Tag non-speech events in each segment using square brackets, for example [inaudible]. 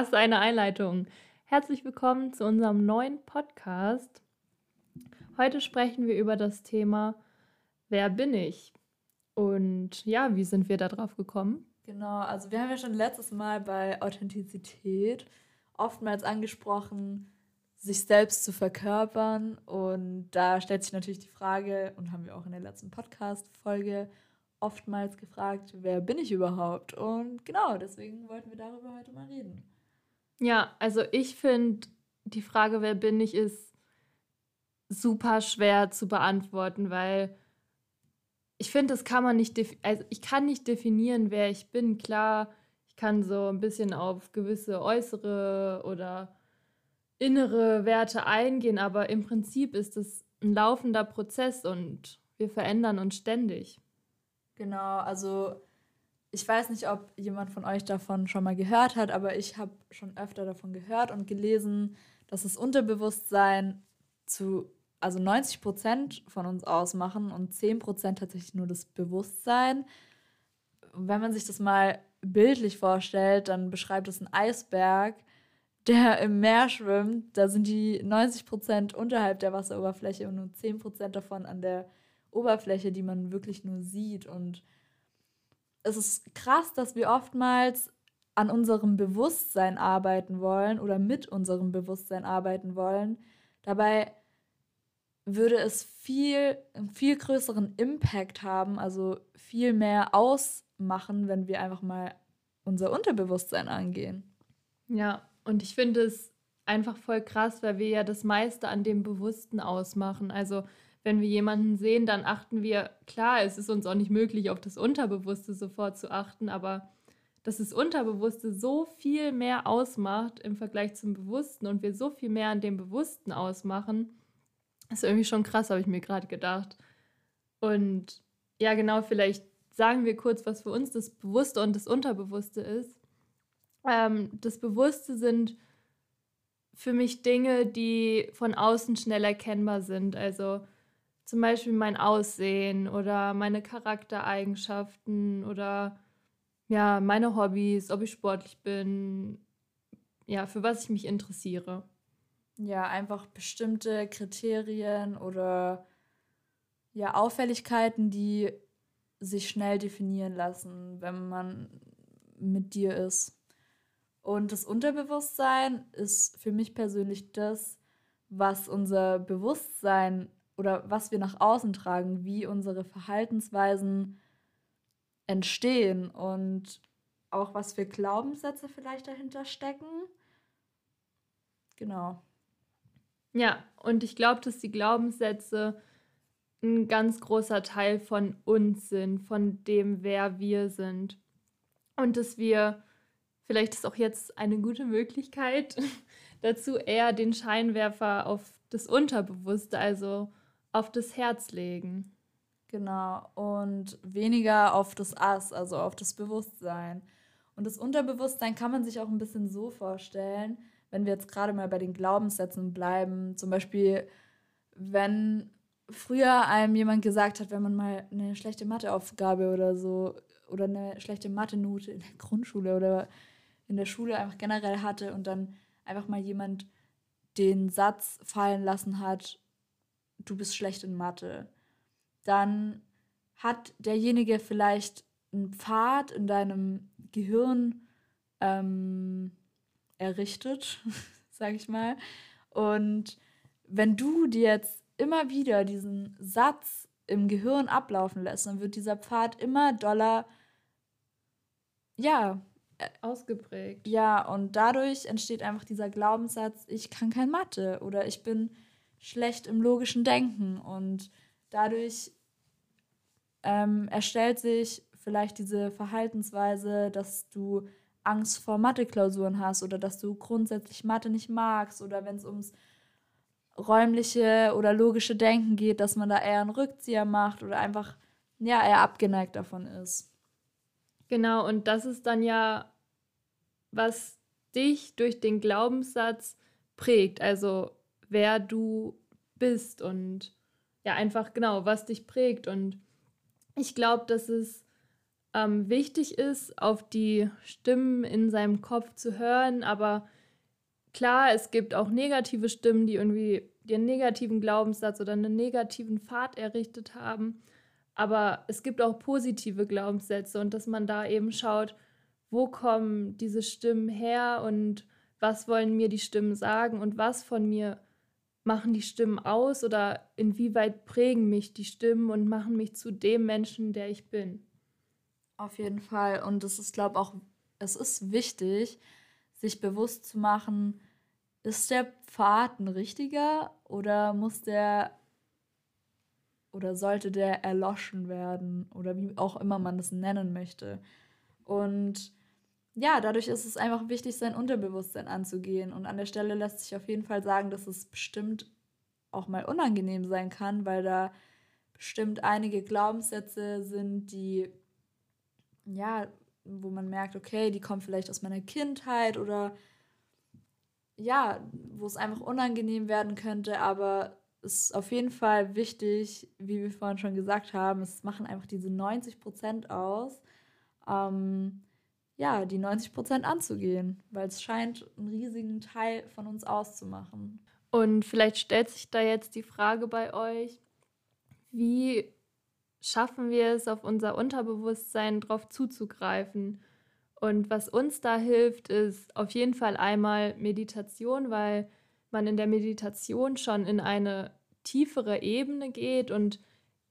Was eine Einleitung. Herzlich willkommen zu unserem neuen Podcast. Heute sprechen wir über das Thema Wer bin ich? Und ja, wie sind wir da drauf gekommen? Genau, also wir haben ja schon letztes Mal bei Authentizität oftmals angesprochen, sich selbst zu verkörpern. Und da stellt sich natürlich die Frage, und haben wir auch in der letzten Podcast-Folge oftmals gefragt, wer bin ich überhaupt? Und genau, deswegen wollten wir darüber heute mal reden. Ja, also ich finde, die Frage, wer bin ich, ist super schwer zu beantworten, weil ich finde, das kann man nicht, also ich kann nicht definieren, wer ich bin. Klar, ich kann so ein bisschen auf gewisse äußere oder innere Werte eingehen, aber im Prinzip ist es ein laufender Prozess und wir verändern uns ständig. Genau, also ich weiß nicht, ob jemand von euch davon schon mal gehört hat, aber ich habe schon öfter davon gehört und gelesen, dass das Unterbewusstsein zu also 90 Prozent von uns ausmachen und 10 Prozent tatsächlich nur das Bewusstsein. Wenn man sich das mal bildlich vorstellt, dann beschreibt es einen Eisberg, der im Meer schwimmt. Da sind die 90 Prozent unterhalb der Wasseroberfläche und nur 10 Prozent davon an der Oberfläche, die man wirklich nur sieht. Und es ist krass, dass wir oftmals an unserem Bewusstsein arbeiten wollen oder mit unserem Bewusstsein arbeiten wollen. Dabei würde es viel, einen viel größeren Impact haben, also viel mehr ausmachen, wenn wir einfach mal unser Unterbewusstsein angehen. Ja, und ich finde es einfach voll krass, weil wir ja das meiste an dem Bewussten ausmachen. Also wenn wir jemanden sehen, dann achten wir, klar, es ist uns auch nicht möglich, auf das Unterbewusste sofort zu achten, aber dass das Unterbewusste so viel mehr ausmacht im Vergleich zum Bewussten und wir so viel mehr an dem Bewussten ausmachen, ist irgendwie schon krass, habe ich mir gerade gedacht. Und ja, genau, vielleicht sagen wir kurz, was für uns das Bewusste und das Unterbewusste ist. Ähm, das Bewusste sind für mich Dinge, die von außen schnell erkennbar sind. Also zum Beispiel mein Aussehen oder meine Charaktereigenschaften oder ja, meine Hobbys, ob ich sportlich bin, ja, für was ich mich interessiere. Ja, einfach bestimmte Kriterien oder ja, Auffälligkeiten, die sich schnell definieren lassen, wenn man mit dir ist. Und das Unterbewusstsein ist für mich persönlich das, was unser Bewusstsein oder was wir nach außen tragen, wie unsere Verhaltensweisen entstehen und auch was für Glaubenssätze vielleicht dahinter stecken. Genau. Ja, und ich glaube, dass die Glaubenssätze ein ganz großer Teil von uns sind, von dem, wer wir sind. Und dass wir, vielleicht ist auch jetzt eine gute Möglichkeit, [laughs] dazu eher den Scheinwerfer auf das Unterbewusste, also auf das Herz legen. Genau, und weniger auf das Ass, also auf das Bewusstsein. Und das Unterbewusstsein kann man sich auch ein bisschen so vorstellen, wenn wir jetzt gerade mal bei den Glaubenssätzen bleiben. Zum Beispiel, wenn früher einem jemand gesagt hat, wenn man mal eine schlechte Matheaufgabe oder so oder eine schlechte Mathe-Note in der Grundschule oder in der Schule einfach generell hatte und dann einfach mal jemand den Satz fallen lassen hat, du bist schlecht in Mathe, dann hat derjenige vielleicht einen Pfad in deinem Gehirn ähm, errichtet, [laughs] sag ich mal. Und wenn du dir jetzt immer wieder diesen Satz im Gehirn ablaufen lässt, dann wird dieser Pfad immer doller, ja, ausgeprägt. Ja, und dadurch entsteht einfach dieser Glaubenssatz, ich kann kein Mathe oder ich bin schlecht im logischen Denken und dadurch ähm, erstellt sich vielleicht diese Verhaltensweise, dass du Angst vor Mathe-Klausuren hast oder dass du grundsätzlich Mathe nicht magst oder wenn es ums räumliche oder logische Denken geht, dass man da eher einen Rückzieher macht oder einfach ja eher abgeneigt davon ist. Genau, und das ist dann ja, was dich durch den Glaubenssatz prägt. Also wer du bist und ja, einfach genau, was dich prägt. Und ich glaube, dass es ähm, wichtig ist, auf die Stimmen in seinem Kopf zu hören. Aber klar, es gibt auch negative Stimmen, die irgendwie den negativen Glaubenssatz oder einen negativen Pfad errichtet haben. Aber es gibt auch positive Glaubenssätze und dass man da eben schaut, wo kommen diese Stimmen her und was wollen mir die Stimmen sagen und was von mir machen die Stimmen aus oder inwieweit prägen mich die Stimmen und machen mich zu dem Menschen, der ich bin. Auf jeden Fall. Und es ist, glaube ich, auch, es ist wichtig, sich bewusst zu machen, ist der Pfad ein richtiger oder muss der oder sollte der erloschen werden oder wie auch immer man das nennen möchte. Und ja, dadurch ist es einfach wichtig, sein Unterbewusstsein anzugehen. Und an der Stelle lässt sich auf jeden Fall sagen, dass es bestimmt auch mal unangenehm sein kann, weil da bestimmt einige Glaubenssätze sind, die, ja, wo man merkt, okay, die kommen vielleicht aus meiner Kindheit oder ja, wo es einfach unangenehm werden könnte, aber es ist auf jeden Fall wichtig, wie wir vorhin schon gesagt haben, es machen einfach diese 90 Prozent aus. Ähm, ja, die 90 Prozent anzugehen, weil es scheint einen riesigen Teil von uns auszumachen. Und vielleicht stellt sich da jetzt die Frage bei euch, wie schaffen wir es, auf unser Unterbewusstsein drauf zuzugreifen? Und was uns da hilft, ist auf jeden Fall einmal Meditation, weil man in der Meditation schon in eine tiefere Ebene geht und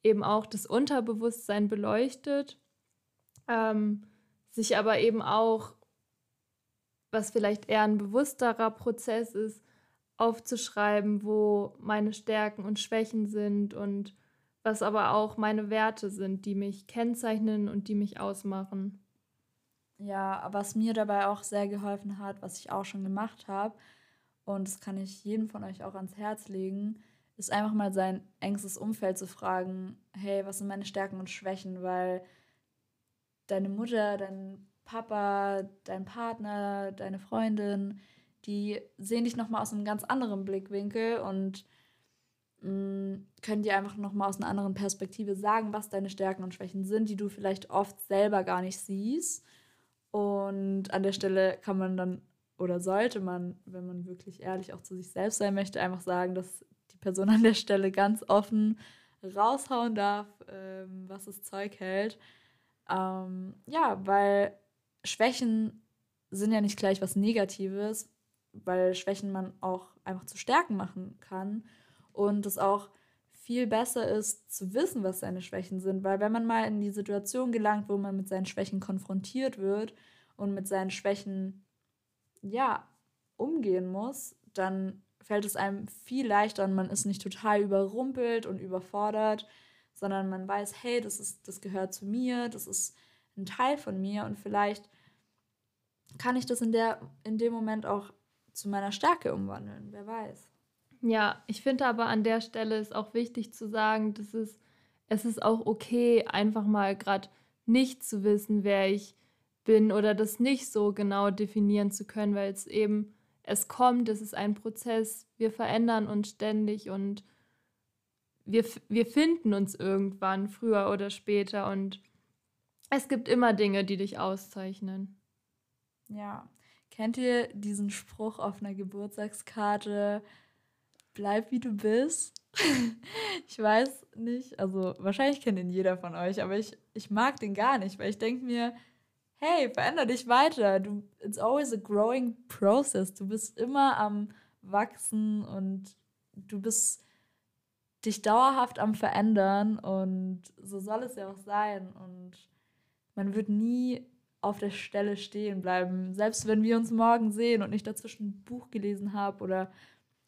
eben auch das Unterbewusstsein beleuchtet. Ähm, sich aber eben auch, was vielleicht eher ein bewussterer Prozess ist, aufzuschreiben, wo meine Stärken und Schwächen sind und was aber auch meine Werte sind, die mich kennzeichnen und die mich ausmachen. Ja, was mir dabei auch sehr geholfen hat, was ich auch schon gemacht habe, und das kann ich jedem von euch auch ans Herz legen, ist einfach mal sein engstes Umfeld zu fragen, hey, was sind meine Stärken und Schwächen, weil deine Mutter, dein Papa, dein Partner, deine Freundin, die sehen dich nochmal aus einem ganz anderen Blickwinkel und mh, mm, können dir einfach nochmal aus einer anderen Perspektive sagen, was deine Stärken und Schwächen sind, die du vielleicht oft selber gar nicht siehst. Und an der Stelle kann man dann oder sollte man, wenn man wirklich ehrlich auch zu sich selbst sein möchte, einfach sagen, dass die Person an der Stelle ganz offen raushauen darf, ähm, was das Zeug hält. Ähm, ja, weil Schwächen sind ja nicht gleich was Negatives, weil Schwächen man auch einfach zu Stärken machen kann und es auch viel besser ist zu wissen, was seine Schwächen sind, weil wenn man mal in die Situation gelangt, wo man mit seinen Schwächen konfrontiert wird und mit seinen Schwächen ja umgehen muss, dann fällt es einem viel leichter und man ist nicht total überrumpelt und überfordert, sondern man weiß, hey, das ist, das gehört zu mir, das ist ein Teil von mir und vielleicht kann ich das in, der, in dem Moment auch zu meiner Stärke umwandeln, wer weiß. Ja, ich finde aber an der Stelle ist auch wichtig zu sagen, dass es, es ist auch okay, einfach mal gerade nicht zu wissen, wer ich bin oder das nicht so genau definieren zu können, weil es eben, es kommt, es ist ein Prozess, wir verändern uns ständig und wir, wir finden uns irgendwann, früher oder später. Und es gibt immer Dinge, die dich auszeichnen. Ja. Kennt ihr diesen Spruch auf einer Geburtstagskarte? Bleib wie du bist. [laughs] ich weiß nicht, also wahrscheinlich kennt ihn jeder von euch, aber ich, ich mag den gar nicht, weil ich denke mir, hey, veränder dich weiter. Du, it's always a growing process. Du bist immer am Wachsen und du bist dich dauerhaft am Verändern und so soll es ja auch sein. Und man wird nie auf der Stelle stehen bleiben. Selbst wenn wir uns morgen sehen und ich dazwischen ein Buch gelesen habe oder,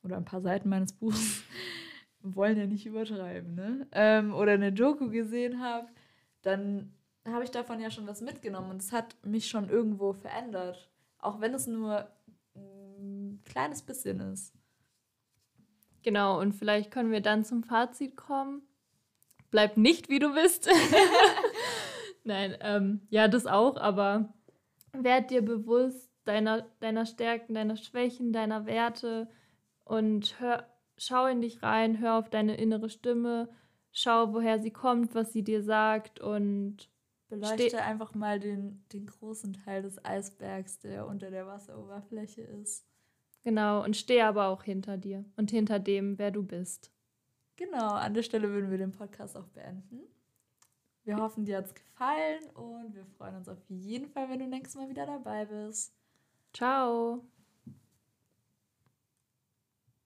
oder ein paar Seiten meines Buchs, [laughs] wollen ja nicht übertreiben, ne? Ähm, oder eine Doku gesehen habe, dann habe ich davon ja schon was mitgenommen und es hat mich schon irgendwo verändert. Auch wenn es nur ein kleines bisschen ist. Genau, und vielleicht können wir dann zum Fazit kommen. Bleib nicht, wie du bist. [laughs] [laughs] Nein, ähm, ja, das auch, aber werd dir bewusst deiner, deiner Stärken, deiner Schwächen, deiner Werte und hör, schau in dich rein, hör auf deine innere Stimme, schau, woher sie kommt, was sie dir sagt und Beleuchte einfach mal den, den großen Teil des Eisbergs, der unter der Wasseroberfläche ist. Genau, und stehe aber auch hinter dir und hinter dem, wer du bist. Genau, an der Stelle würden wir den Podcast auch beenden. Wir hoffen, dir hat es gefallen und wir freuen uns auf jeden Fall, wenn du nächstes Mal wieder dabei bist. Ciao.